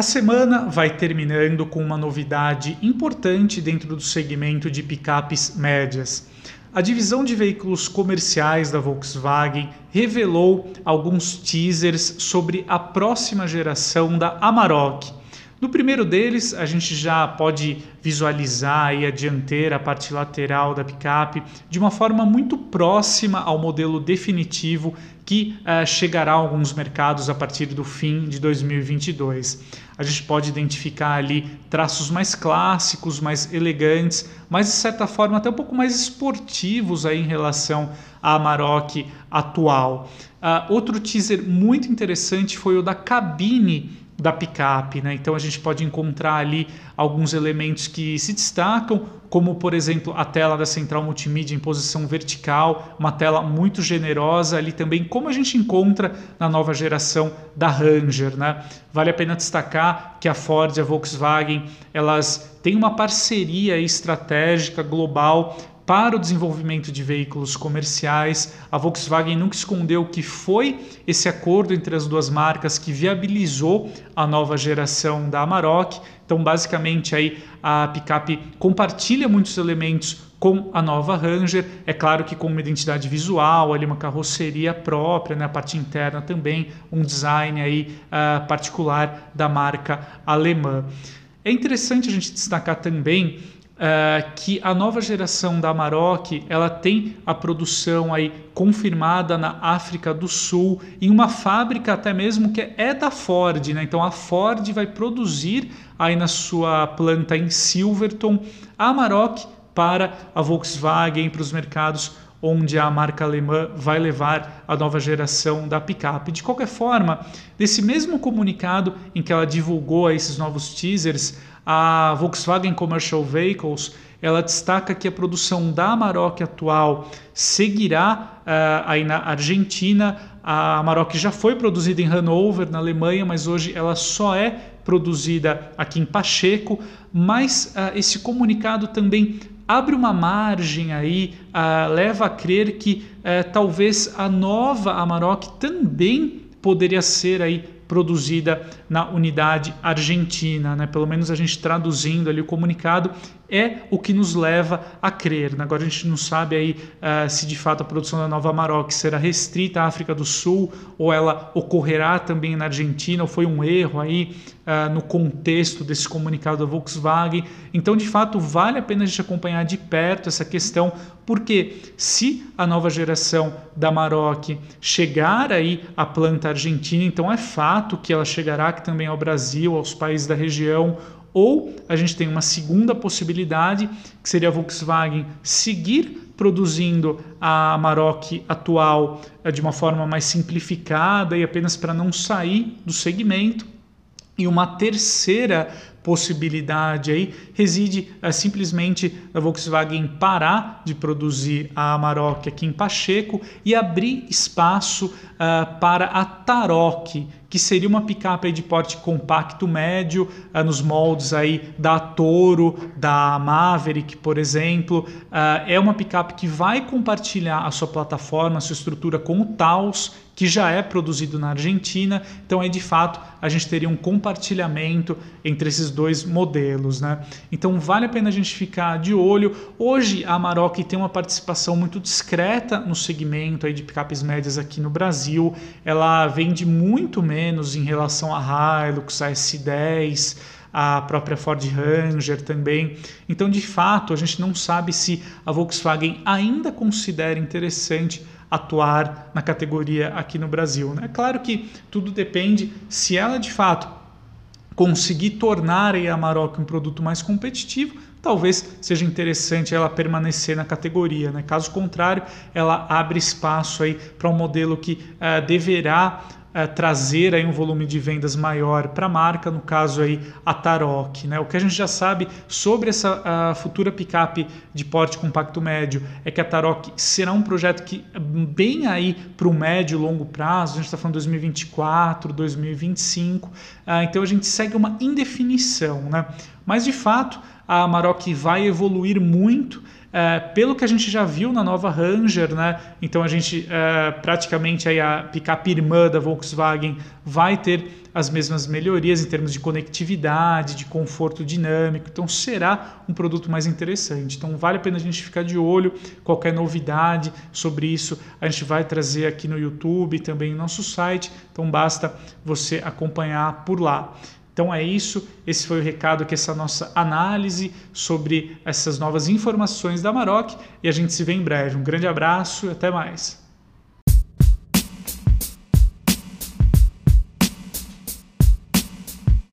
A semana vai terminando com uma novidade importante dentro do segmento de picapes médias. A divisão de veículos comerciais da Volkswagen revelou alguns teasers sobre a próxima geração da Amarok. No primeiro deles, a gente já pode visualizar a dianteira, a parte lateral da picape, de uma forma muito próxima ao modelo definitivo que uh, chegará a alguns mercados a partir do fim de 2022. A gente pode identificar ali traços mais clássicos, mais elegantes, mas de certa forma até um pouco mais esportivos aí em relação à Amarok atual. Uh, outro teaser muito interessante foi o da cabine da picape, né? Então a gente pode encontrar ali alguns elementos que se destacam, como por exemplo a tela da central multimídia em posição vertical, uma tela muito generosa ali também, como a gente encontra na nova geração da Ranger, né? Vale a pena destacar que a Ford e a Volkswagen elas têm uma parceria estratégica global para o desenvolvimento de veículos comerciais. A Volkswagen nunca escondeu que foi esse acordo entre as duas marcas que viabilizou a nova geração da Amarok. Então, basicamente, aí a picape compartilha muitos elementos com a nova Ranger, é claro que com uma identidade visual, ali uma carroceria própria, né, a parte interna também, um design aí uh, particular da marca alemã. É interessante a gente destacar também uh, que a nova geração da Amarok ela tem a produção aí confirmada na África do Sul em uma fábrica até mesmo que é da Ford, né? Então a Ford vai produzir aí na sua planta em Silverton a Amarok para a Volkswagen para os mercados onde a marca alemã vai levar a nova geração da picape. De qualquer forma, desse mesmo comunicado em que ela divulgou esses novos teasers, a Volkswagen Commercial Vehicles ela destaca que a produção da Amarok atual seguirá uh, aí na Argentina. A Amarok já foi produzida em Hanover, na Alemanha, mas hoje ela só é produzida aqui em Pacheco. Mas uh, esse comunicado também abre uma margem aí, uh, leva a crer que talvez a nova Amarok também poderia ser aí produzida na unidade argentina, né? Pelo menos a gente traduzindo ali o comunicado é o que nos leva a crer. Agora a gente não sabe aí uh, se de fato a produção da Nova Amarok será restrita à África do Sul ou ela ocorrerá também na Argentina ou foi um erro aí uh, no contexto desse comunicado da Volkswagen. Então de fato vale a pena a gente acompanhar de perto essa questão porque se a nova geração da Amarok chegar aí à planta argentina, então é fato que ela chegará aqui também ao Brasil, aos países da região ou a gente tem uma segunda possibilidade, que seria a Volkswagen seguir produzindo a Amarok atual eh, de uma forma mais simplificada e apenas para não sair do segmento. E uma terceira possibilidade aí reside é, simplesmente a Volkswagen parar de produzir a Amarok aqui em Pacheco e abrir espaço uh, para a Tarok, que seria uma picape de porte compacto médio, uh, nos moldes aí da Toro, da Maverick, por exemplo. Uh, é uma picape que vai compartilhar a sua plataforma, a sua estrutura com o Taos, que já é produzido na Argentina. Então, aí de fato, a gente teria um compartilhamento entre esses dois modelos. Né? Então, vale a pena a gente ficar de olho. Hoje, a Amarok tem uma participação muito discreta no segmento aí de picapes médias aqui no Brasil. Ela vende muito menos em relação à Hilux, a S10, a própria Ford Ranger também. Então, de fato, a gente não sabe se a Volkswagen ainda considera interessante atuar na categoria aqui no Brasil. É claro que tudo depende se ela de fato conseguir tornar a Amarok um produto mais competitivo, talvez seja interessante ela permanecer na categoria. Né? Caso contrário, ela abre espaço para um modelo que uh, deverá é, trazer aí um volume de vendas maior para a marca, no caso aí a Tarok. Né? O que a gente já sabe sobre essa futura picape de porte compacto médio é que a Tarok será um projeto que bem aí para o médio e longo prazo, a gente está falando 2024, 2025, uh, então a gente segue uma indefinição. Né? Mas de fato, a Amarok vai evoluir muito é, pelo que a gente já viu na nova Ranger, né? Então a gente é, praticamente aí a picape irmã da Volkswagen vai ter as mesmas melhorias em termos de conectividade, de conforto dinâmico. Então será um produto mais interessante. Então vale a pena a gente ficar de olho. Qualquer novidade sobre isso a gente vai trazer aqui no YouTube, também no nosso site. Então basta você acompanhar por lá. Então é isso, esse foi o recado que essa nossa análise sobre essas novas informações da Maroc e a gente se vê em breve. Um grande abraço e até mais.